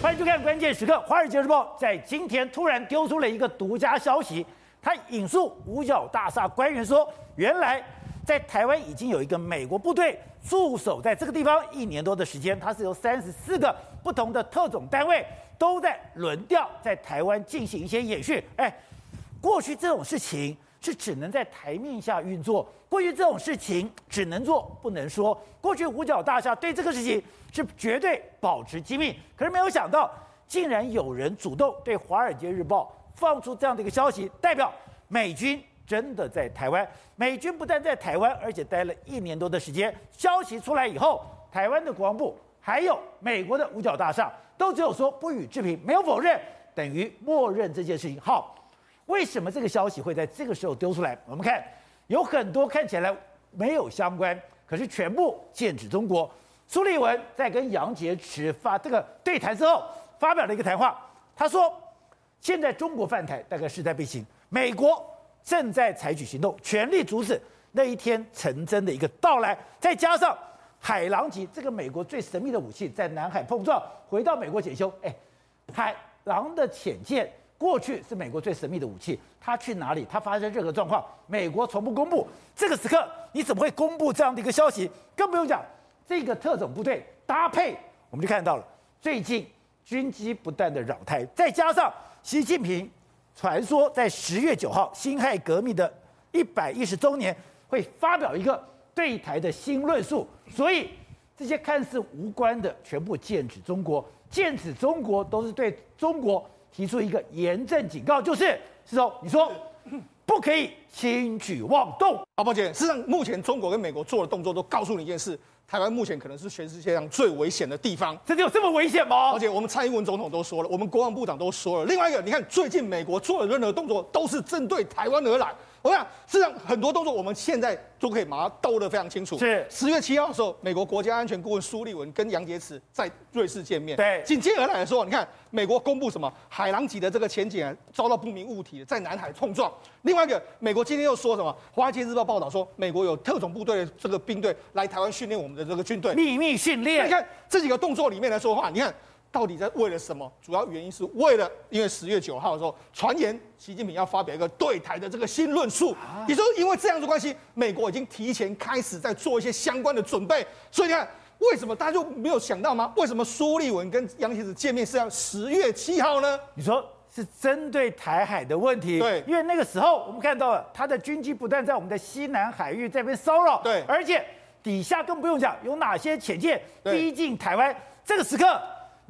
欢迎收看《关键时刻》。《华尔街日报》在今天突然丢出了一个独家消息，他引述五角大厦官员说，原来在台湾已经有一个美国部队驻守在这个地方一年多的时间，它是由三十四个不同的特种单位都在轮调在台湾进行一些演训。哎，过去这种事情是只能在台面下运作。过去这种事情只能做不能说。过去五角大厦对这个事情是绝对保持机密。可是没有想到，竟然有人主动对《华尔街日报》放出这样的一个消息，代表美军真的在台湾。美军不但在台湾，而且待了一年多的时间。消息出来以后，台湾的国防部还有美国的五角大厦都只有说不予置评，没有否认，等于默认这件事情。好，为什么这个消息会在这个时候丢出来？我们看。有很多看起来没有相关，可是全部剑指中国。苏立文在跟杨洁篪发这个对谈之后，发表了一个谈话。他说：“现在中国犯台大概势在必行，美国正在采取行动，全力阻止那一天成真的一个到来。再加上海狼级这个美国最神秘的武器在南海碰撞，回到美国检修。哎，海狼的潜舰。”过去是美国最神秘的武器，它去哪里？它发生任何状况，美国从不公布。这个时刻，你怎么会公布这样的一个消息？更不用讲，这个特种部队搭配，我们就看到了最近军机不断的扰台，再加上习近平传说在十月九号辛亥革命的一百一十周年会发表一个对台的新论述，所以这些看似无关的全部剑指中国，剑指中国都是对中国。提出一个严正警告，就是是说，你说不可以轻举妄动。阿宝姐，事实上，目前中国跟美国做的动作都告诉你一件事：台湾目前可能是全世界上最危险的地方。真的有这么危险吗？而且我们蔡英文总统都说了，我们国防部长都说了。另外一个，你看最近美国做的任何动作都是针对台湾而来。我想，事实上很多动作我们现在都可以把它兜得非常清楚。是十月七号的时候，美国国家安全顾问苏立文跟杨洁篪在瑞士见面。对，紧接而来的时候，你看美国公布什么？海狼级的这个潜艇遭到不明物体在南海碰撞。另外一个，美国今天又说什么？华尔街日报报道说，美国有特种部队的这个兵队来台湾训练我们的这个军队，秘密训练。你看这几个动作里面来说话，你看。到底在为了什么？主要原因是为了，因为十月九号的时候，传言习近平要发表一个对台的这个新论述。你说，因为这样的关系，美国已经提前开始在做一些相关的准备。所以你看，为什么大家就没有想到吗？为什么苏立文跟杨洁篪见面是要十月七号呢？你说是针对台海的问题？对，因为那个时候我们看到了他的军机不断在我们的西南海域这边骚扰。对，而且底下更不用讲，有哪些潜舰逼近台湾？这个时刻。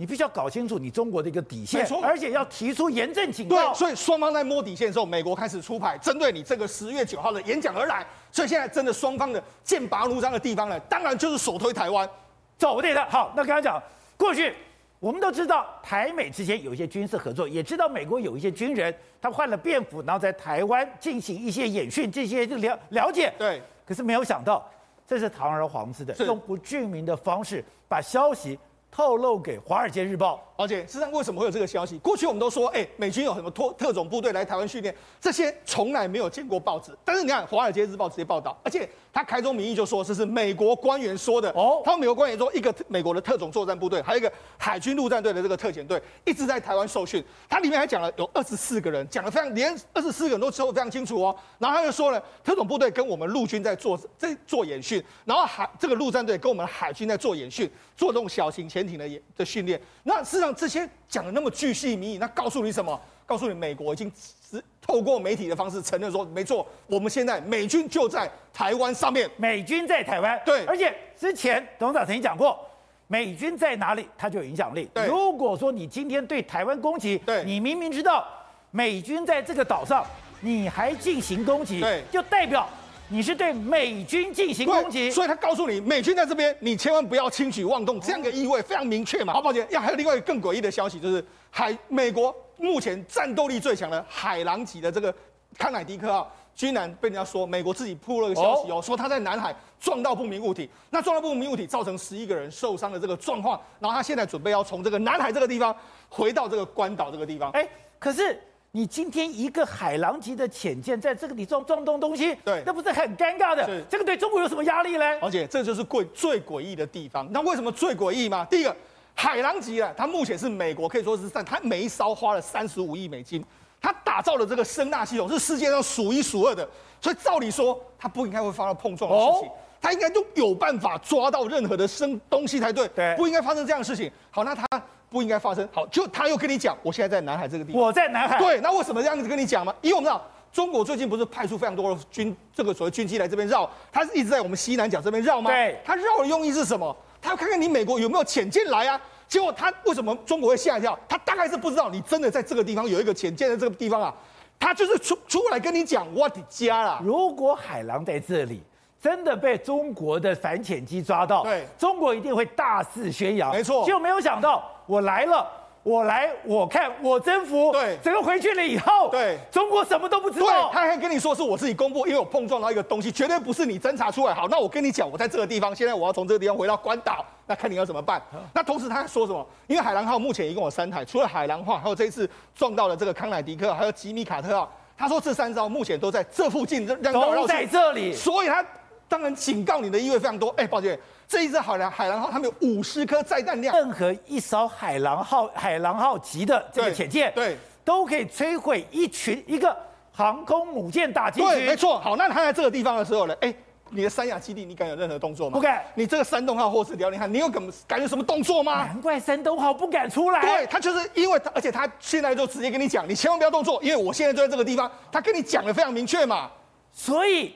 你必须要搞清楚你中国的一个底线，没错，而且要提出严正警告。对，所以双方在摸底线的时候，美国开始出牌，针对你这个十月九号的演讲而来。所以现在真的双方的剑拔弩张的地方呢，当然就是首推台湾。走对的。好，那刚刚讲过去，我们都知道台美之间有一些军事合作，也知道美国有一些军人他换了便服，然后在台湾进行一些演训，这些了了解。对。可是没有想到，这是堂而皇之的，用不具名的方式把消息。透露给《华尔街日报》，而且事实际上为什么会有这个消息？过去我们都说，哎，美军有很多特特种部队来台湾训练，这些从来没有见过报纸。但是你看，《华尔街日报》直接报道，而且他开宗明义就说这是美国官员说的。哦，他们美国官员说，一个美国的特种作战部队，还有一个海军陆战队的这个特遣队，一直在台湾受训。他里面还讲了有二十四个人，讲的非常连二十四个人都说的非常清楚哦。然后他就说了，特种部队跟我们陆军在做在做演训，然后海这个陆战队跟我们海军在做演训，做这种小型潜艇。的演的训练，那事实上这些讲的那么巨细靡遗，那告诉你什么？告诉你美国已经是透过媒体的方式承认说，没错，我们现在美军就在台湾上面，美军在台湾，对，而且之前董事长曾经讲过，美军在哪里，他就有影响力。对，如果说你今天对台湾攻击，对，你明明知道美军在这个岛上，你还进行攻击，对，就代表。你是对美军进行攻击，所以他告诉你，美军在这边，你千万不要轻举妄动，这样的意味非常明确嘛。好，抱歉，要还有另外一个更诡异的消息，就是海美国目前战斗力最强的海狼级的这个康乃迪克号，居然被人家说美国自己铺了个消息哦，说他在南海撞到不明物体，那撞到不明物体造成十一个人受伤的这个状况，然后他现在准备要从这个南海这个地方回到这个关岛这个地方，哎，可是。你今天一个海狼级的潜舰在这个里撞撞东东西，对，那不是很尴尬的？是这个对中国有什么压力呢？而且这就是贵最诡异的地方。那为什么最诡异吗？第一个，海狼级啊，它目前是美国可以说是在它每一艘花了三十五亿美金，它打造的这个声纳系统是世界上数一数二的，所以照理说它不应该会发生碰撞的事情，它应该都有办法抓到任何的生东西才对，对，不应该发生这样的事情。好，那它不应该发生，好，就他又跟你讲，我现在在南海这个地方，我在南海，对，那为什么这样子跟你讲吗？因为我们知道。中国最近不是派出非常多的军，这个所谓军机来这边绕，他是一直在我们西南角这边绕吗？对，他绕的用意是什么？他要看看你美国有没有潜舰来啊。结果他为什么中国会吓一跳？他大概是不知道你真的在这个地方有一个潜舰的这个地方啊，他就是出出来跟你讲我的家啦。如果海狼在这里真的被中国的反潜机抓到，对，中国一定会大肆宣扬。没错，就没有想到我来了。我来，我看，我征服。对，整个回去了以后，对，中国什么都不知道。对，他还跟你说是我自己公布，因为我碰撞到一个东西，绝对不是你侦查出来。好，那我跟你讲，我在这个地方，现在我要从这个地方回到关岛，那看你要怎么办。那同时他还说什么？因为海狼号目前一共有三台，除了海狼号，还有这一次撞到了这个康乃迪克，还有吉米卡特号。他说这三艘目前都在这附近，都在这里，所以他当然警告你的意味非常多。哎，抱歉。这一只海狼海狼号，他们有五十颗载弹量。任何一艘海狼号海狼号级的这个潜舰，对，对都可以摧毁一群一个航空母舰打击群。对，没错。好，那他在这个地方的时候呢？哎，你的三亚基地，你敢有任何动作吗？不敢。你这个山东号或是辽宁号，你有敢敢有什么动作吗？难怪山东号不敢出来。对，他就是因为他，而且他现在就直接跟你讲，你千万不要动作，因为我现在就在这个地方。他跟你讲的非常明确嘛，所以。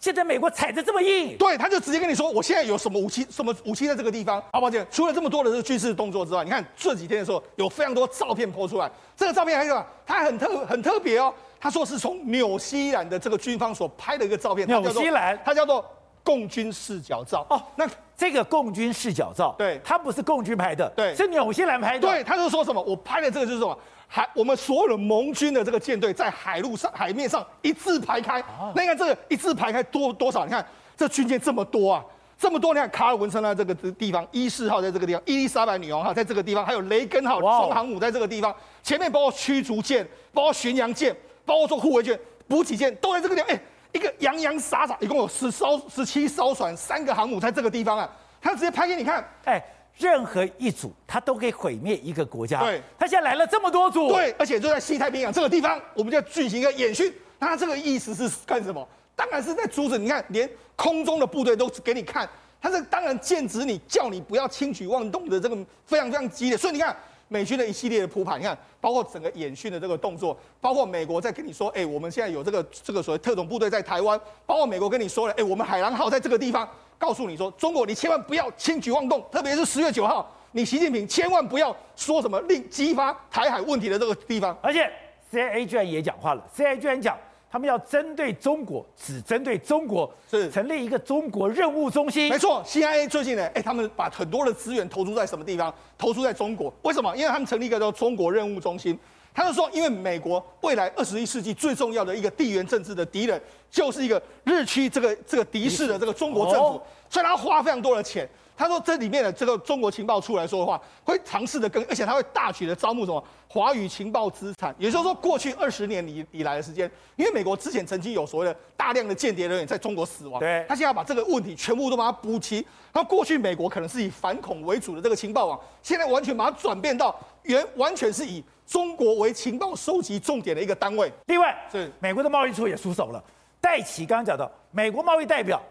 现在美国踩得这么硬，对，他就直接跟你说，我现在有什么武器，什么武器在这个地方。好，抱歉，除了这么多的这个军事动作之外，你看这几天的时候，有非常多照片抛出来。这个照片还有什么？它很特很特别哦。他说是从纽西兰的这个军方所拍的一个照片。纽西兰，它叫做共军视角照。哦，那这个共军视角照，对，它不是共军拍的，对，是纽西兰拍的。对，他就说什么？我拍的这个就是什么？海，我们所有的盟军的这个舰队在海路上、海面上一字排开。那你看这个一字排开多多少？你看这军舰这么多啊，这么多！你看卡尔文森在这个地方，伊士号在这个地方，伊丽莎白女王号在这个地方，还有雷根号双航母在这个地方。前面包括驱逐舰、包括巡洋舰、包括做护卫舰、补给舰都在这个地方。哎，一个洋洋洒洒，一共有十艘、十七艘船，三个航母在这个地方啊。他直接拍给你看，哎。任何一组，他都可以毁灭一个国家。对，他现在来了这么多组，对，而且就在西太平洋这个地方，我们就要进行一个演训。那他这个意思是干什么？当然是在阻止。你看，连空中的部队都给你看，他这当然剑指你，叫你不要轻举妄动的这个非常非常激烈。所以你看，美军的一系列的铺排，你看，包括整个演训的这个动作，包括美国在跟你说，哎，我们现在有这个这个所谓特种部队在台湾，包括美国跟你说了，哎，我们海狼号在这个地方。告诉你说，中国你千万不要轻举妄动，特别是十月九号，你习近平千万不要说什么令激发台海问题的这个地方。而且 CIA 居然也讲话了，CIA 居然讲他们要针对中国，只针对中国，是成立一个中国任务中心。没错，CIA 最近呢，哎，他们把很多的资源投注在什么地方？投注在中国。为什么？因为他们成立一个叫中国任务中心。他就说，因为美国未来二十一世纪最重要的一个地缘政治的敌人，就是一个日趋这个这个敌视的这个中国政府，所以他花非常多的钱。他说这里面的这个中国情报处来说的话，会尝试的跟，而且他会大举的招募什么华语情报资产。也就是说，过去二十年以以来的时间，因为美国之前曾经有所谓的大量的间谍人员在中国死亡，对，他现在要把这个问题全部都把它补齐。然后过去美国可能是以反恐为主的这个情报网，现在完全把它转变到原完全是以。中国为情报收集重点的一个单位。另外，是美国的贸易处也出手了。戴琪刚刚讲到，美国贸易代表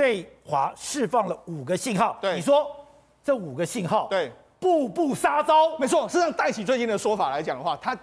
对华释放了五个信号。对，你说这五个信号，对，步步杀招。没错，事实上，戴琪最近的说法来讲的话，他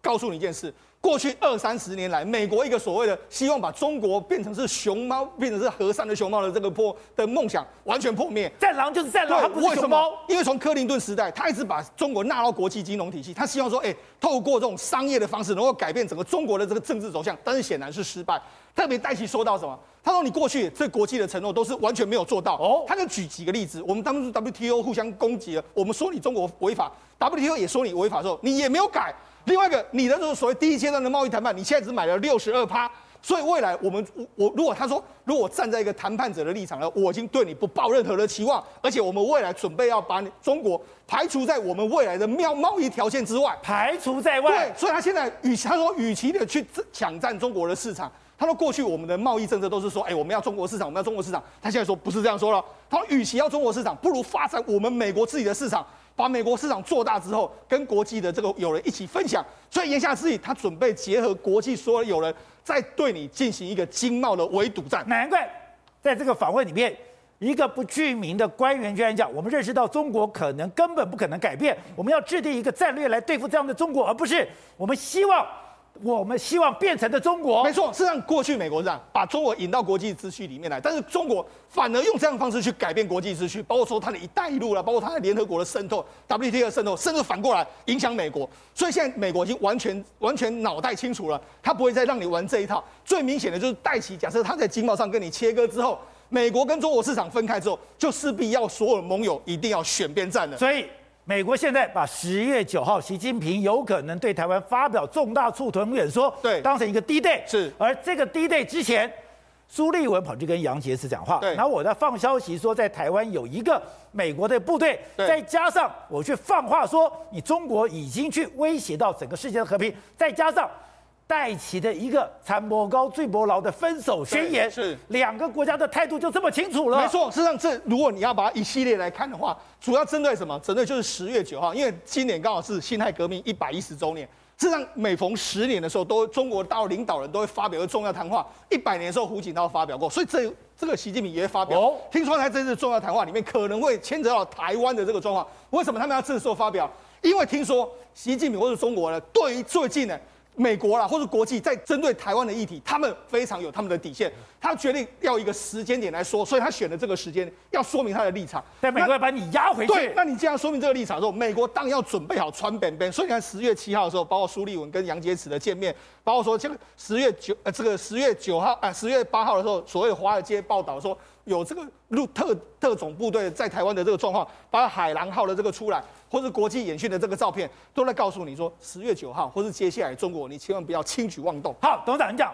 告诉你一件事。过去二三十年来，美国一个所谓的希望把中国变成是熊猫，变成是和善的熊猫的这个破的梦想完全破灭。战狼就是战狼，它不是熊猫。因为从克林顿时代，他一直把中国纳到国际金融体系，他希望说，哎，透过这种商业的方式，能够改变整个中国的这个政治走向。但是显然是失败。特别戴琪说到什么？他说你过去这国际的承诺都是完全没有做到。哦，他就举几个例子，我们当初 WTO 互相攻击了，我们说你中国违法，WTO 也说你违法的时候，你也没有改。另外一个，你的这个所谓第一阶段的贸易谈判，你现在只买了六十二趴，所以未来我们我如果他说，如果我站在一个谈判者的立场呢，我已经对你不抱任何的期望，而且我们未来准备要把你中国排除在我们未来的贸贸易条件之外，排除在外。对，所以他现在与其他说与其的去抢占中国的市场，他说过去我们的贸易政策都是说，哎，我们要中国市场，我们要中国市场，他现在说不是这样说了，他说与其要中国市场，不如发展我们美国自己的市场。把美国市场做大之后，跟国际的这个友人一起分享。所以言下之意，他准备结合国际所有友人，再对你进行一个经贸的围堵战。难怪在这个访问里面，一个不具名的官员居然讲：“我们认识到中国可能根本不可能改变，我们要制定一个战略来对付这样的中国，而不是我们希望。”我们希望变成的中国，没错，是让过去美国这样把中国引到国际秩序里面来，但是中国反而用这样的方式去改变国际秩序，包括说它的一带一路了，包括它在联合国的渗透、WTO 的渗透，甚至反过来影响美国。所以现在美国已经完全完全脑袋清楚了，他不会再让你玩这一套。最明显的就是戴奇，假设他在经贸上跟你切割之后，美国跟中国市场分开之后，就势必要所有盟友一定要选边站了。所以。美国现在把十月九号习近平有可能对台湾发表重大促臀演说，对，当成一个 D-Day。是，而这个 D-Day 之前，苏立文跑去跟杨洁篪讲话，对。然后我在放消息说，在台湾有一个美国的部队，对。再加上我去放话说，你中国已经去威胁到整个世界的和平，再加上。戴琪的一个“残波高，坠波牢”的分手宣言，是两个国家的态度就这么清楚了。没错，事实际上这如果你要把它一系列来看的话，主要针对什么？针对就是十月九号，因为今年刚好是辛亥革命一百一十周年。实际上每逢十年的时候，都中国大陆领导人都会发表一个重要谈话。一百年的时候，胡锦涛发表过，所以这这个习近平也会发表。哦，听说他这次重要谈话里面可能会牵扯到台湾的这个状况。为什么他们要这时候发表？因为听说习近平或者中国呢，对于最近呢。美国啦，或者国际在针对台湾的议题，他们非常有他们的底线。他决定要一个时间点来说，所以他选了这个时间，要说明他的立场。但美国要把你压回去。对，那你既然说明这个立场的时候，美国当然要准备好穿本本。所以你看十月七号的时候，包括苏立文跟杨洁篪的见面，包括说这个十月九呃这个十月九号啊十月八号的时候，所谓华尔街报道说有这个陆特特种部队在台湾的这个状况，把海狼号的这个出来。或是国际演训的这个照片，都在告诉你说，十月九号，或是接下来中国，你千万不要轻举妄动。好，董事长，你讲，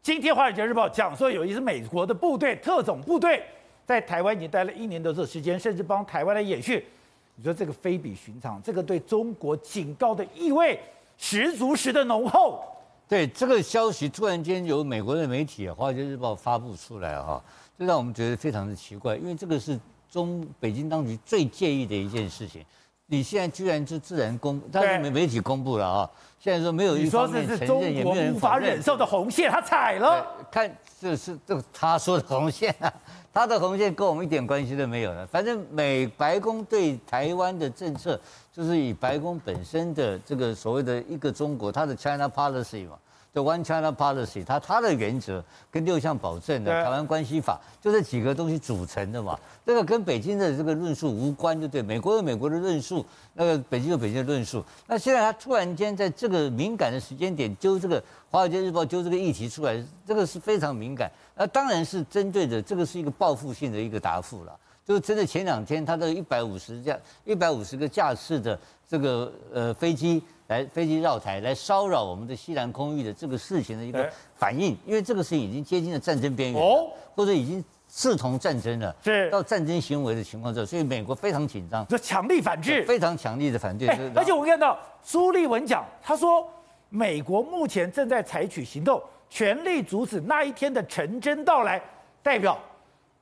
今天《华尔街日报》讲说，有一支美国的部队，特种部队，在台湾已经待了一年多的时间，甚至帮台湾来演训。你说这个非比寻常，这个对中国警告的意味十足十的浓厚。对这个消息，突然间由美国的媒体《华尔街日报》发布出来，哈，这让我们觉得非常的奇怪，因为这个是中北京当局最介意的一件事情。你现在居然就自然公，但是媒媒体公布了啊。现在说没有一方面承认，也没有人无法忍受的红线，他踩了。看，这是这他说的红线啊，他的红线跟我们一点关系都没有了。反正美白宫对台湾的政策，就是以白宫本身的这个所谓的一个中国，它的 China Policy 嘛。The One China Policy，它它的原则跟六项保证的台湾关系法，就这几个东西组成的嘛。这个跟北京的这个论述无关，就对。美国有美国的论述，那个北京有北京的论述。那现在他突然间在这个敏感的时间点揪这个《华尔街日报》揪这个议题出来，这个是非常敏感。那当然是针对的，这个是一个报复性的一个答复了。就是针对前两天他的一百五十架、一百五十个架次的这个呃飞机。来飞机绕台来骚扰我们的西南空域的这个事情的一个反应，因为这个事情已经接近了战争边缘，哦，或者已经视同战争了，是到战争行为的情况之后，所以美国非常紧张，这强力反制，非常强力的反对。而且我看到朱立文讲，他说美国目前正在采取行动，全力阻止那一天的成真到来，代表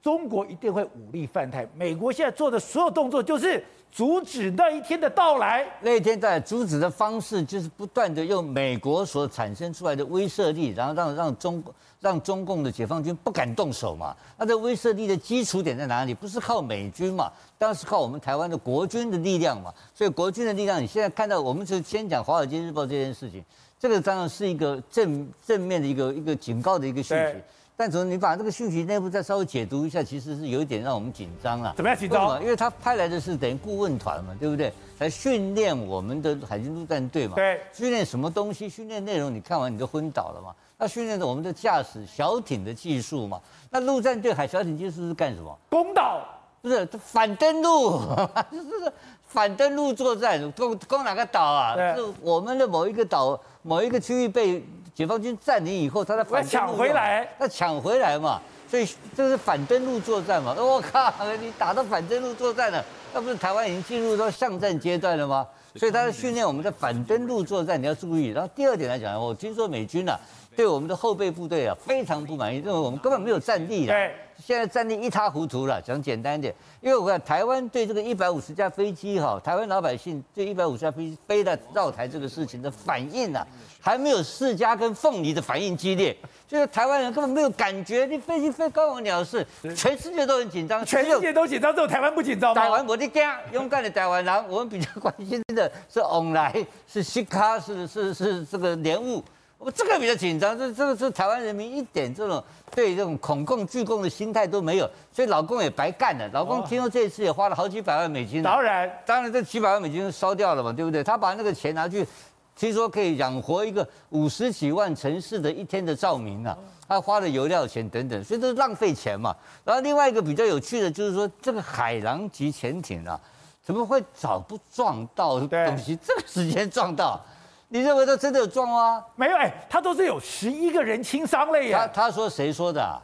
中国一定会武力犯台。美国现在做的所有动作就是。阻止那一天的到来，那一天在阻止的方式就是不断的用美国所产生出来的威慑力，然后让让中让中共的解放军不敢动手嘛。那这威慑力的基础点在哪里？不是靠美军嘛，当然是靠我们台湾的国军的力量嘛。所以国军的力量，你现在看到，我们就先讲《华尔街日报》这件事情，这个当然是一个正正面的一个一个警告的一个讯息。但从你把这个讯息内部再稍微解读一下，其实是有一点让我们紧张了。怎么样紧张？因为他派来的是等于顾问团嘛，对不对？来训练我们的海军陆战队嘛。对。训练什么东西？训练内容你看完你就昏倒了嘛。那训练的我们的驾驶小艇的技术嘛。那陆战队海小艇技术是干什么？攻岛。不是反登陆，就是反登陆作战。攻攻哪个岛啊？是我们的某一个岛，某一个区域被。解放军占领以后，他在反抢回来，他抢回来嘛，所以这是反登陆作战嘛。我靠，你打到反登陆作战了，那不是台湾已经进入到巷战阶段了吗？所以他在训练我们的反登陆作战，你要注意。然后第二点来讲，我听说美军啊，对我们的后备部队啊非常不满意，认为我们根本没有战力了。对，现在战力一塌糊涂了。讲简单一点，因为我看台湾对这个一百五十架飞机哈，台湾老百姓对一百五十架飞机飞到绕台这个事情的反应啊，还没有世嘉跟凤梨的反应激烈。就是台湾人根本没有感觉，你飞机飞高我鸟事，全世界都很紧张，全世界都紧张，只有台湾不紧张吗？台湾我的家，勇敢的台湾人，我们比较关心的是往来，是西卡，是是是这个莲雾。我这个比较紧张，这这个是台湾人民一点这种对这种恐共拒共的心态都没有，所以老公也白干了。老公听说这一次也花了好几百万美金，当然，当然这几百万美金烧掉了嘛，对不对？他把那个钱拿去，听说可以养活一个五十几万城市的一天的照明啊，他花了油料钱等等，所以这是浪费钱嘛。然后另外一个比较有趣的就是说，这个海狼级潜艇啊，怎么会早不撞到东西？这个时间撞到？你认为他真的有撞吗？没有，哎，他都是有十一个人轻伤了耶。他他说谁说的啊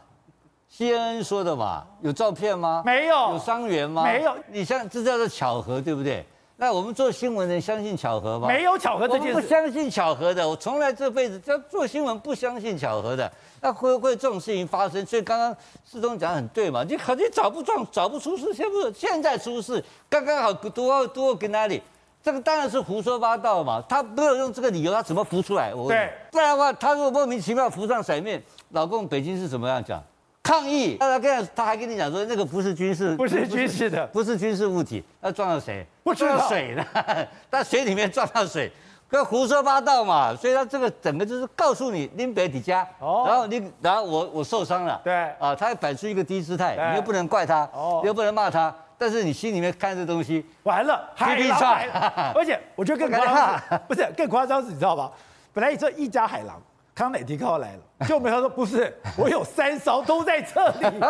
？CNN 说的嘛？有照片吗？没有。有伤员吗？没有。你像这叫做巧合，对不对？那我们做新闻的人相信巧合吗？没有巧合这件事。我不相信巧合的，我从来这辈子叫做新闻不相信巧合的。那会不会这种事情发生？所以刚刚世忠讲的很对嘛？你肯定找不撞，找不出事，现不现在出事，刚刚好多多跟哪里？这个当然是胡说八道嘛，他没有用这个理由，他怎么浮出来？我对，不然的话，他如果莫名其妙浮上水面，老共北京是怎么样讲？抗议，他跟他还跟你讲说那个不是军事，不是军事的，不是军事物体，那撞到谁？不知道撞到水了，在水里面撞到水，跟胡说八道嘛。所以他这个整个就是告诉你拎北底家，哦，然后你然后我我受伤了，对，啊，他还摆出一个低姿态，你又不能怪他，哦，又不能骂他。但是你心里面看这东西完了，海狼来了，而且我觉得更夸张，不是更夸张是，你知道吧？本来你说一家海狼，康乃迪克号来了，就没他说不是，我有三艘都在这里。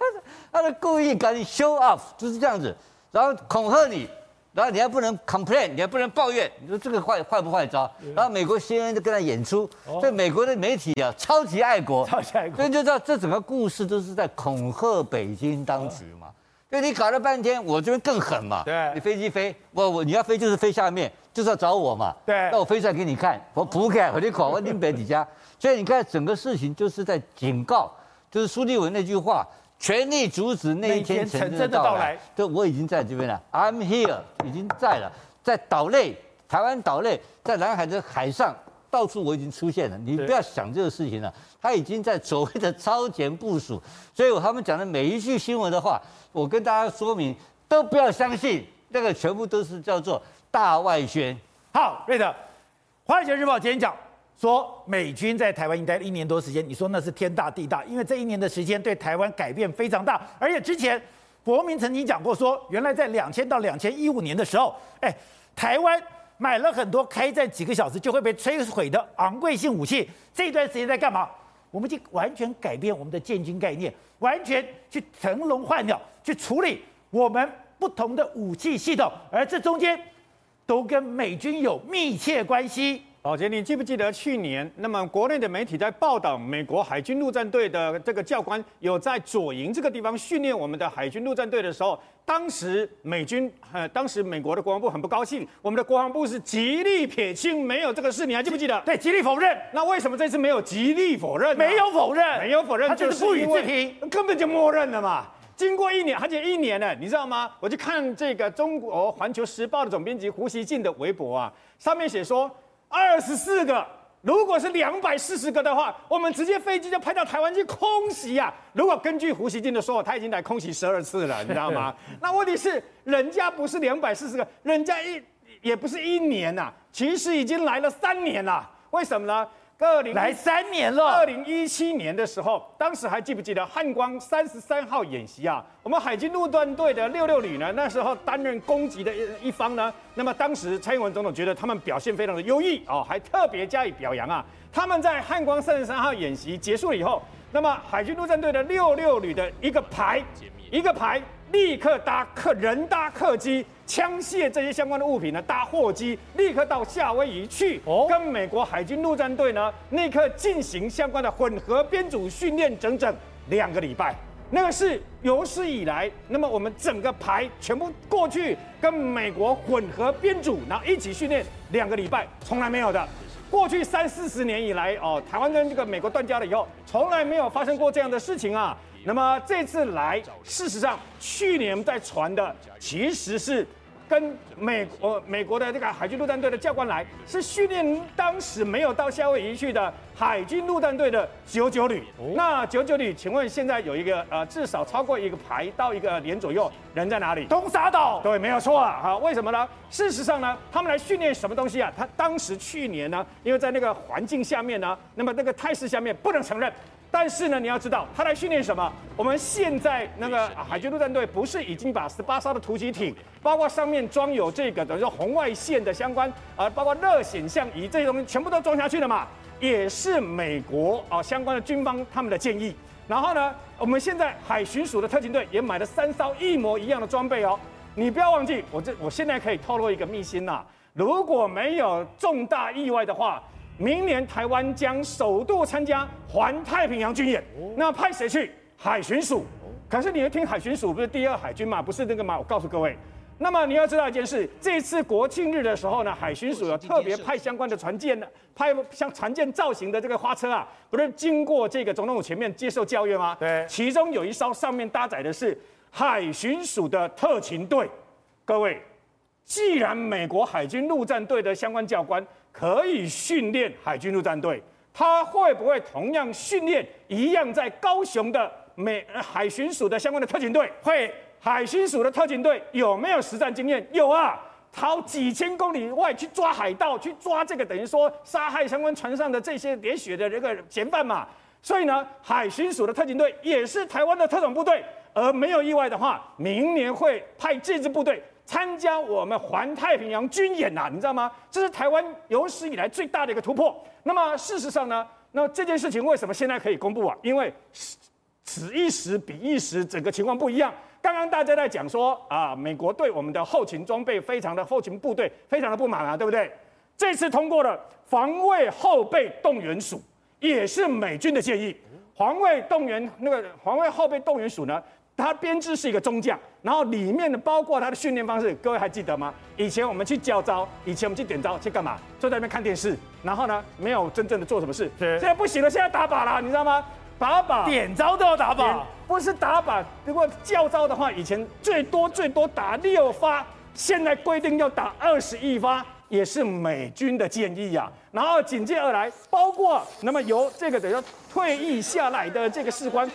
他是故意赶你 show off，就是这样子，然后恐吓你，然后你还不能 complain，你还不能抱怨，你说这个坏坏不坏招？然后美国 CNN 就跟他演出，所以美国的媒体啊，超级爱国，超级爱国，所以就知道这整个故事都是在恐吓北京当局嘛。因为你搞了半天，我这边更狠嘛。对，你飞机飞，我我你要飞就是飞下面，就是要找我嘛。对，那我飞出来给你看，我不看，我就考我林北底下。所以你看整个事情就是在警告，就是苏立文那句话，全力阻止那一天成真的到来。对，我已经在这边了，I'm here，已经在了，在岛内，台湾岛内，在南海的海上。到处我已经出现了，你不要想这个事情了，他已经在所谓的超前部署，所以他们讲的每一句新闻的话，我跟大家说明，都不要相信，那个全部都是叫做大外宣。好，瑞德，《华尔街日报》今天讲说，美军在台湾已经待了一年多时间，你说那是天大地大，因为这一年的时间对台湾改变非常大，而且之前国民曾经讲过说，原来在两千到两千一五年的时候，哎，台湾。买了很多开战几个小时就会被摧毁的昂贵性武器，这段时间在干嘛？我们就完全改变我们的建军概念，完全去腾笼换鸟，去处理我们不同的武器系统，而这中间都跟美军有密切关系。宝杰，你记不记得去年？那么国内的媒体在报道美国海军陆战队的这个教官有在左营这个地方训练我们的海军陆战队的时候，当时美军呃，当时美国的国防部很不高兴，我们的国防部是极力撇清没有这个事，你还记不记得？对，极力否认。那为什么这次没有极力否认？没有否认，没有否认，就是不予置评，根本就默认了嘛。经过一年，而且一年了，你知道吗？我就看这个中国环球时报的总编辑胡锡进的微博啊，上面写说。二十四个，如果是两百四十个的话，我们直接飞机就派到台湾去空袭呀、啊。如果根据胡锡进的说法，他已经来空袭十二次了，你知道吗？那问题是，人家不是两百四十个，人家一也不是一年呐、啊，其实已经来了三年了。为什么呢？二零来三年了。二零一七年的时候，当时还记不记得汉光三十三号演习啊？我们海军陆战队的六六旅呢，那时候担任攻击的一一方呢。那么当时蔡英文总统觉得他们表现非常的优异哦，还特别加以表扬啊。他们在汉光三十三号演习结束了以后，那么海军陆战队的六六旅的一个排，一个排。立刻搭客人搭客机，枪械这些相关的物品呢，搭货机，立刻到夏威夷去，哦跟美国海军陆战队呢，立刻进行相关的混合编组训练，整整两个礼拜。那个是有史以来，那么我们整个排全部过去跟美国混合编组，然后一起训练两个礼拜，从来没有的。过去三四十年以来，哦，台湾跟这个美国断交了以后，从来没有发生过这样的事情啊。那么这次来，事实上去年在传的其实是。跟美国美国的这个海军陆战队的教官来，是训练当时没有到夏威夷去的海军陆战队的九九旅。那九九旅，请问现在有一个呃，至少超过一个排到一个连左右，人在哪里？东沙岛。对，没有错啊。好，为什么呢？事实上呢，他们来训练什么东西啊？他当时去年呢，因为在那个环境下面呢，那么那个态势下面不能承认。但是呢，你要知道，他来训练什么？我们现在那个海军陆战队不是已经把十八艘的突击艇，包括上面装有这个等于说红外线的相关，啊，包括热显像仪这些东西，全部都装下去了嘛？也是美国啊相关的军方他们的建议。然后呢，我们现在海巡署的特勤队也买了三艘一模一样的装备哦。你不要忘记，我这我现在可以透露一个秘辛呐，如果没有重大意外的话。明年台湾将首度参加环太平洋军演，那派谁去？海巡署。可是你要听海巡署不是第二海军嘛？不是那个嘛？我告诉各位，那么你要知道一件事，这次国庆日的时候呢，海巡署有特别派相关的船舰呢，派像船舰造型的这个花车啊，不是经过这个总统府前面接受教育吗？对，其中有一艘上面搭载的是海巡署的特勤队。各位，既然美国海军陆战队的相关教官。可以训练海军陆战队，他会不会同样训练一样在高雄的美海巡署的相关的特勤队？会，海巡署的特勤队有没有实战经验？有啊，逃几千公里外去抓海盗，去抓这个等于说杀害相关船上的这些连血的这个嫌犯嘛。所以呢，海巡署的特勤队也是台湾的特种部队，而没有意外的话，明年会派这支部队。参加我们环太平洋军演呐、啊，你知道吗？这是台湾有史以来最大的一个突破。那么事实上呢，那这件事情为什么现在可以公布啊？因为此一时彼一时，整个情况不一样。刚刚大家在讲说啊，美国对我们的后勤装备非常的后勤部队非常的不满啊，对不对？这次通过了防卫后备动员署，也是美军的建议。防卫动员那个防卫后备动员署呢？他编制是一个中将，然后里面的包括他的训练方式，各位还记得吗？以前我们去教招，以前我们去点招，去干嘛？坐在那边看电视，然后呢，没有真正的做什么事。是现在不行了，现在打靶了，你知道吗？打靶点招都要打靶，不是打靶。如果教招的话，以前最多最多打六发，现在规定要打二十一发，也是美军的建议呀、啊。然后紧接而来，包括那么由这个等于说退役下来的这个士官。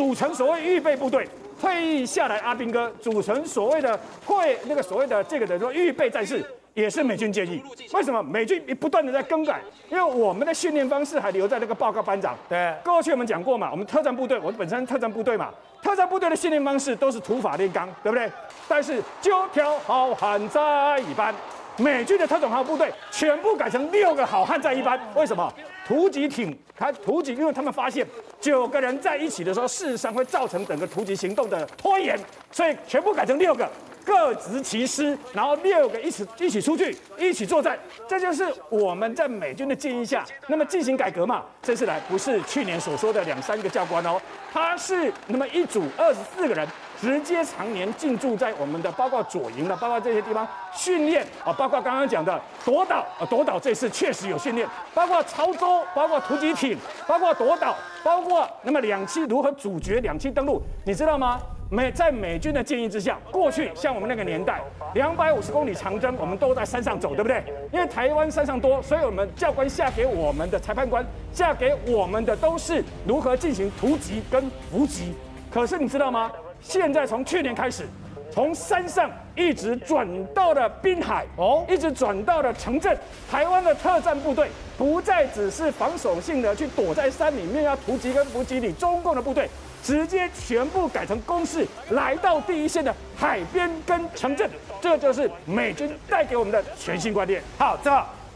组成所谓预备部队，退役下来阿兵哥组成所谓的会那个所谓的这个等于说预备战士，也是美军建议。为什么美军不断的在更改？因为我们的训练方式还留在那个报告班长。对，过去我们讲过嘛，我们特战部队，我本身特战部队嘛，特战部队的训练方式都是土法炼钢，对不对？但是九条好汉在一班，美军的特种号部队全部改成六个好汉在一班，为什么？突击艇，他突击，因为他们发现九个人在一起的时候，事实上会造成整个突击行动的拖延，所以全部改成六个，各执其师，然后六个一起一起出去，一起作战。这就是我们在美军的建议下，那么进行改革嘛。这次来不是去年所说的两三个教官哦，他是那么一组二十四个人。直接常年进驻在我们的，包括左营的，包括这些地方训练啊，包括刚刚讲的夺岛啊，夺岛这次确实有训练，包括潮州，包括突击艇，包括夺岛，包括那么两栖如何阻绝两栖登陆，你知道吗？美在美军的建议之下，过去像我们那个年代，两百五十公里长征，我们都在山上走，对不对？因为台湾山上多，所以我们教官下给我们的裁判官下给我们的都是如何进行突击跟伏击。可是你知道吗？现在从去年开始，从山上一直转到了滨海，哦，一直转到了城镇。台湾的特战部队不再只是防守性的去躲在山里面要突击跟伏击，你中共的部队直接全部改成攻势，来到第一线的海边跟城镇。这就是美军带给我们的全新观念。好，这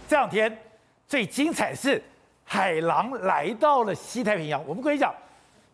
这两天最精彩是海狼来到了西太平洋。我们可以讲，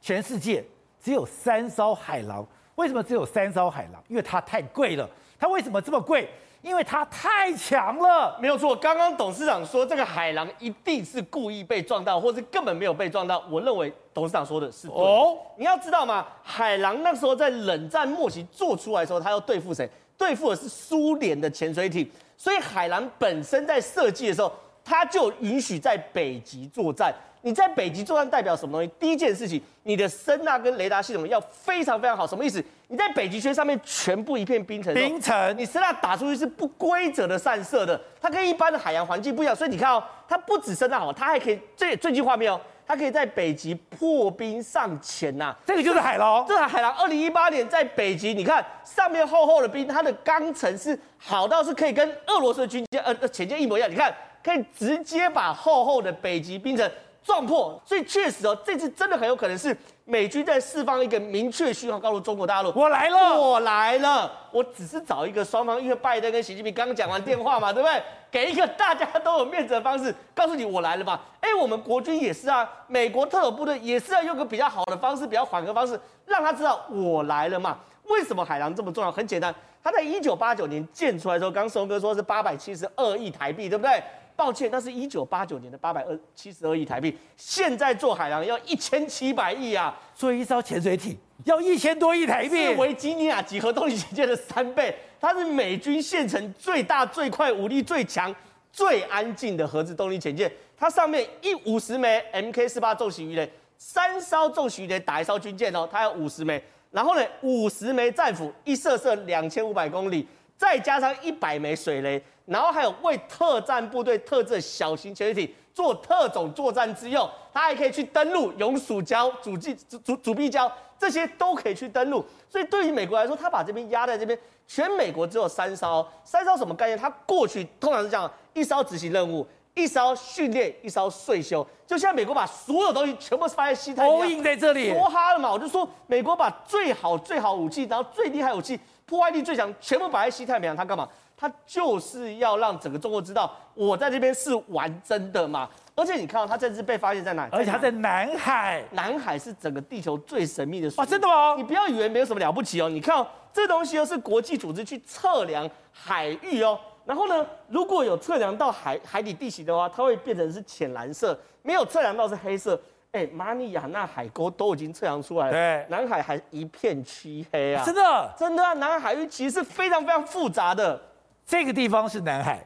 全世界。只有三艘海狼，为什么只有三艘海狼？因为它太贵了。它为什么这么贵？因为它太强了。没有错，刚刚董事长说这个海狼一定是故意被撞到，或是根本没有被撞到。我认为董事长说的是对的。哦，你要知道吗？海狼那时候在冷战末期做出来的时候，它要对付谁？对付的是苏联的潜水艇。所以海狼本身在设计的时候，它就允许在北极作战。你在北极作战代表什么东西？第一件事情，你的声呐跟雷达系统要非常非常好。什么意思？你在北极圈上面全部一片冰层，冰层，你声呐打出去是不规则的散射的，它跟一般的海洋环境不一样。所以你看哦，它不止声呐好，它还可以最最近画面哦，它可以在北极破冰上潜呐。这个就是海狼，这台海狼二零一八年在北极，你看上面厚厚的冰，它的钢层是好到是可以跟俄罗斯的军舰呃潜舰一模一样。你看，可以直接把厚厚的北极冰层。撞破，所以确实哦，这次真的很有可能是美军在释放一个明确讯号，告诉中国大陆：我来了，我来了。我只是找一个双方，因为拜登跟习近平刚刚讲完电话嘛，对不对？给一个大家都有面子的方式，告诉你我来了吧。哎，我们国军也是啊，美国特种部队也是要用个比较好的方式，比较缓和方式，让他知道我来了嘛。为什么海狼这么重要？很简单，他在一九八九年建出来的时候，刚松哥说是八百七十二亿台币，对不对？抱歉，那是一九八九年的八百二七十二亿台币，现在做海洋要一千七百亿啊！所以一艘潜水艇要一千多亿台币，是维吉尼亚级核动力潜舰的三倍。它是美军现成最大、最快、武力最强、最安静的核子动力潜舰。它上面一五十枚 Mk 四八重型鱼雷，三艘重型鱼雷打一艘军舰哦，它有五十枚。然后呢，五十枚战斧，一射射两千五百公里，再加上一百枚水雷。然后还有为特战部队特制小型潜水艇做特种作战之用，它还可以去登陆永暑礁、主机、主主主碧礁，这些都可以去登陆。所以对于美国来说，它把这边压在这边，全美国只有三艘，三艘什么概念？它过去通常是这样：一艘执行任务，一艘训练，一艘税收。就像美国把所有东西全部放在西太平洋，在这里，梭哈了嘛？我就说美国把最好最好武器，然后最厉害武器，破坏力最强，全部摆在西太平洋，它干嘛？他就是要让整个中国知道，我在这边是玩真的嘛。而且你看到他这次被发现在哪里？而且他在南海，南海是整个地球最神秘的水域。啊，真的吗？你不要以为没有什么了不起哦。你看哦，这东西又是国际组织去测量海域哦。然后呢，如果有测量到海海底地形的话，它会变成是浅蓝色；没有测量到是黑色。哎，马里亚纳海沟都已经测量出来了，对，南海还一片漆黑啊。真的，真的啊，南海海域其实是非常非常复杂的。这个地方是南海，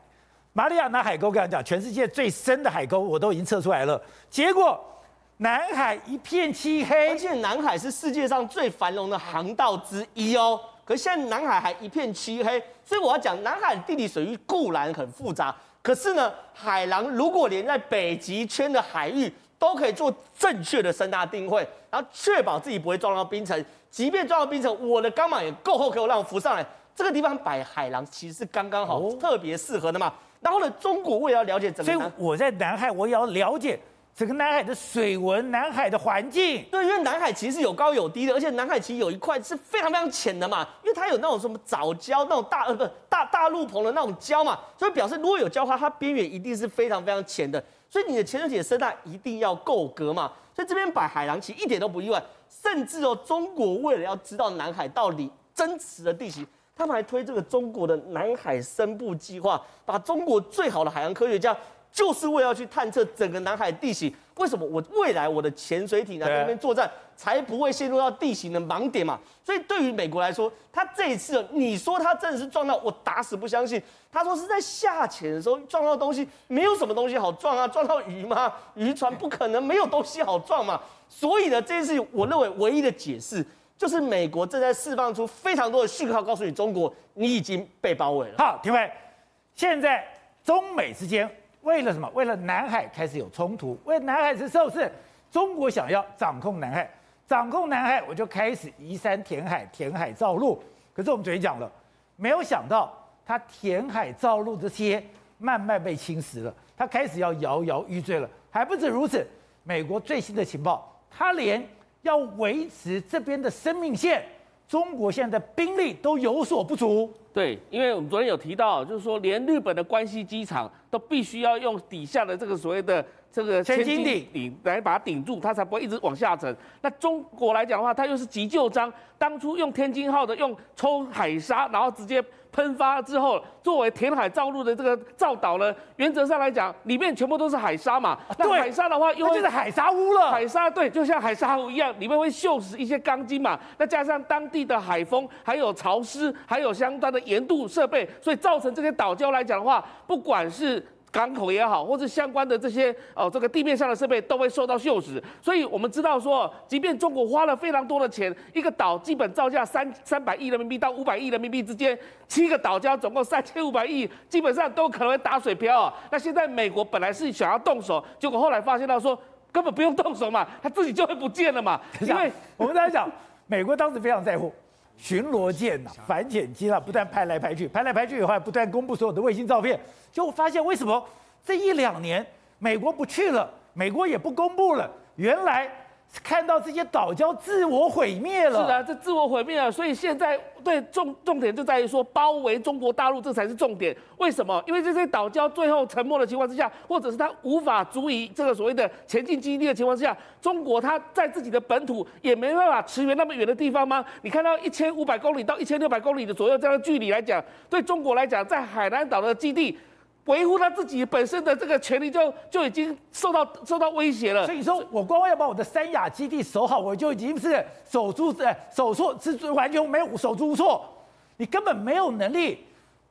马里亚纳海沟，跟他讲，全世界最深的海沟我都已经测出来了。结果南海一片漆黑，而且南海是世界上最繁荣的航道之一哦。可是现在南海还一片漆黑，所以我要讲，南海地理水域固然很复杂，可是呢，海狼如果连在北极圈的海域都可以做正确的声纳定位，然后确保自己不会撞到冰层，即便撞到冰层，我的钢板也够厚，可以让我浮上来。这个地方摆海狼其实是刚刚好，哦、特别适合的嘛。然后呢，中国我也要了解整个，所以我在南海，我也要了解整个南海的水文、南海的环境。对，因为南海其实是有高有低的，而且南海其实有一块是非常非常浅的嘛，因为它有那种什么藻礁、那种大呃不大大陆棚的那种礁嘛，所以表示如果有礁花，它边缘一定是非常非常浅的。所以你的潜水艇的声纳一定要够格嘛。所以这边摆海狼其实一点都不意外，甚至哦，中国为了要知道南海到底真实的地形。他们还推这个中国的南海深部计划，把中国最好的海洋科学家，就是为了要去探测整个南海地形。为什么我未来我的潜水艇在那边作战，才不会陷入到地形的盲点嘛？所以对于美国来说，他这一次你说他真的是撞到，我打死不相信。他说是在下潜的时候撞到东西，没有什么东西好撞啊，撞到鱼吗？渔船不可能没有东西好撞嘛。所以呢，这件事情我认为唯一的解释。就是美国正在释放出非常多的讯号，告诉你中国，你已经被包围了。好，廷辉，现在中美之间为了什么？为了南海开始有冲突。为了南海是不是中国想要掌控南海，掌控南海，我就开始移山填海，填海造陆。可是我们昨天讲了，没有想到它填海造陆这些慢慢被侵蚀了，它开始要摇摇欲坠了。还不止如此，美国最新的情报，它连。要维持这边的生命线，中国现在的兵力都有所不足。对，因为我们昨天有提到，就是说连日本的关西机场都必须要用底下的这个所谓的这个千斤顶顶来把它顶住，它才不会一直往下沉。那中国来讲的话，它又是急救章，当初用天津号的用抽海沙，然后直接。喷发之后，作为填海造陆的这个造岛呢，原则上来讲，里面全部都是海沙嘛。那海沙的话，又会就是海沙屋了。海沙对，就像海沙屋一样，里面会锈蚀一些钢筋嘛。那加上当地的海风，还有潮湿，还有相关的盐度设备，所以造成这些岛礁来讲的话，不管是。港口也好，或是相关的这些哦，这个地面上的设备都会受到锈蚀，所以我们知道说，即便中国花了非常多的钱，一个岛基本造价三三百亿人民币到五百亿人民币之间，七个岛礁总共三千五百亿，基本上都可能会打水漂啊。那现在美国本来是想要动手，结果后来发现到说根本不用动手嘛，它自己就会不见了嘛。因为我们在讲，美国当时非常在乎巡逻舰呐、反潜机啊，不断拍来拍去，拍来拍去以后还不断公布所有的卫星照片。就发现为什么这一两年美国不去了，美国也不公布了，原来看到这些岛礁自我毁灭了。是的，这自我毁灭了，所以现在对重重点就在于说包围中国大陆，这才是重点。为什么？因为这些岛礁最后沉没的情况之下，或者是它无法足以这个所谓的前进基地的情况之下，中国它在自己的本土也没办法驰援那么远的地方吗？你看到一千五百公里到一千六百公里的左右这样的距离来讲，对中国来讲，在海南岛的基地。维护他自己本身的这个权利就就已经受到受到威胁了。所以说我光要把我的三亚基地守好，我就已经是守住呃守错是完全没有守住无错，你根本没有能力。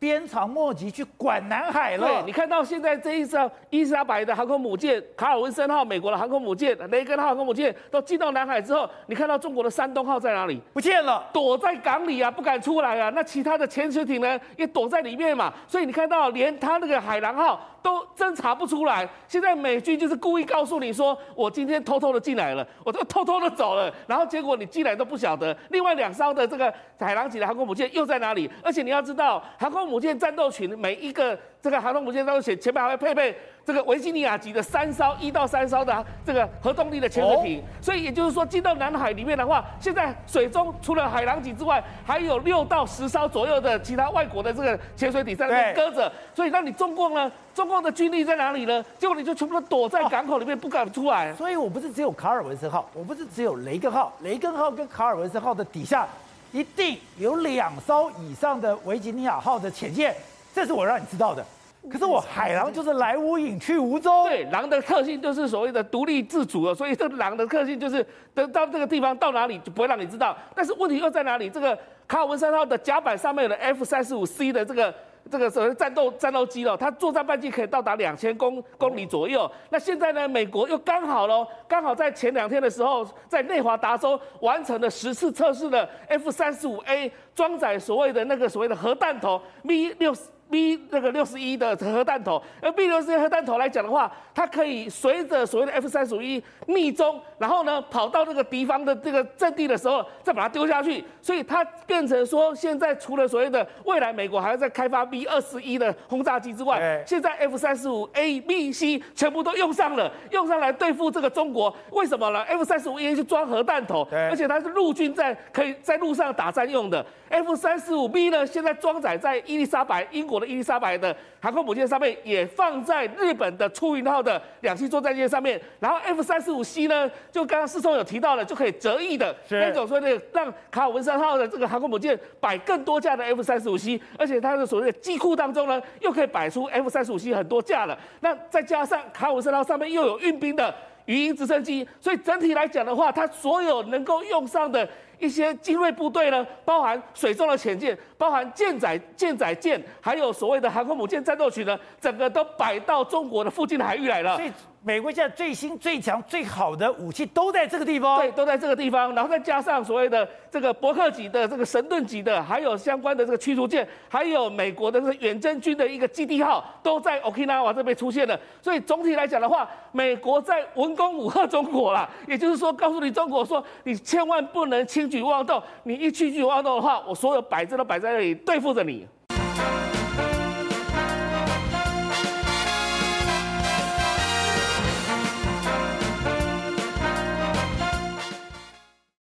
鞭长莫及去管南海了。对，你看到现在这一艘伊莎白的航空母舰、卡尔文森号美国的航空母舰、雷根号航空母舰都进到南海之后，你看到中国的山东号在哪里？不见了，躲在港里啊，不敢出来啊。那其他的潜水艇呢，也躲在里面嘛。所以你看到连他那个海狼号都侦查不出来。现在美军就是故意告诉你说，我今天偷偷的进来了，我都偷偷的走了，然后结果你进来都不晓得。另外两艘的这个海狼级的航空母舰又在哪里？而且你要知道，航空母舰战斗群每一个这个航空母舰都写前面还会配备这个维吉尼亚级的三艘一到三艘的这个核动力的潜水艇，所以也就是说进到南海里面的话，现在水中除了海狼级之外，还有六到十艘左右的其他外国的这个潜水艇在那边搁着，所以让你中共呢？中共的军力在哪里呢？结果你就全部都躲在港口里面不敢出来。所以我不是只有卡尔文森号，我不是只有雷根号，雷根号跟卡尔文森号的底下一定有两艘以上的维吉尼亚号的潜舰。这是我让你知道的，可是我海狼就是来无影去无踪。对，狼的特性就是所谓的独立自主了，所以这个狼的特性就是等到这个地方到哪里就不会让你知道。但是问题又在哪里？这个卡尔文森号的甲板上面有的 F 三十五 C 的这个这个所谓战斗战斗机了，它作战半径可以到达两千公公里左右。那现在呢，美国又刚好喽，刚好在前两天的时候，在内华达州完成了十次测试的 F 三十五 A 装载所谓的那个所谓的核弹头 V 六。B 那个六十一的核弹头，而 B 六十一核弹头来讲的话，它可以随着所谓的 F 三十五 E 命中，然后呢跑到那个敌方的这个阵地的时候，再把它丢下去。所以它变成说，现在除了所谓的未来美国还要再开发 B 二十一的轰炸机之外，现在 F 三十五 A、B、C 全部都用上了，用上来对付这个中国。为什么呢？F 三十五 E 是装核弹头，而且它是陆军在可以在路上打战用的。F 三十五 B 呢，现在装载在伊丽莎白英国的伊丽莎白的航空母舰上面，也放在日本的出云号的两栖作战舰上面。然后 F 三十五 C 呢，就刚刚师聪有提到了，就可以折翼的那种，说的让卡尔文森号的这个航空母舰摆更多架的 F 三十五 C，而且它的所谓的机库当中呢，又可以摆出 F 三十五 C 很多架了。那再加上卡尔文森号上面又有运兵的鱼鹰直升机，所以整体来讲的话，它所有能够用上的。一些精锐部队呢，包含水中的潜舰，包含舰载舰载舰，还有所谓的航空母舰战斗群呢，整个都摆到中国的附近的海域来了。美国现在最新、最强、最好的武器都在这个地方，对，都在这个地方。然后再加上所谓的这个伯克级的、这个神盾级的，还有相关的这个驱逐舰，还有美国的这个远征军的一个基地号，都在 Okinawa 这边出现了。所以总体来讲的话，美国在文攻武吓中国啦，也就是说，告诉你中国说，你千万不能轻举妄动，你一轻举妄动的话，我所有摆设都摆在那里对付着你。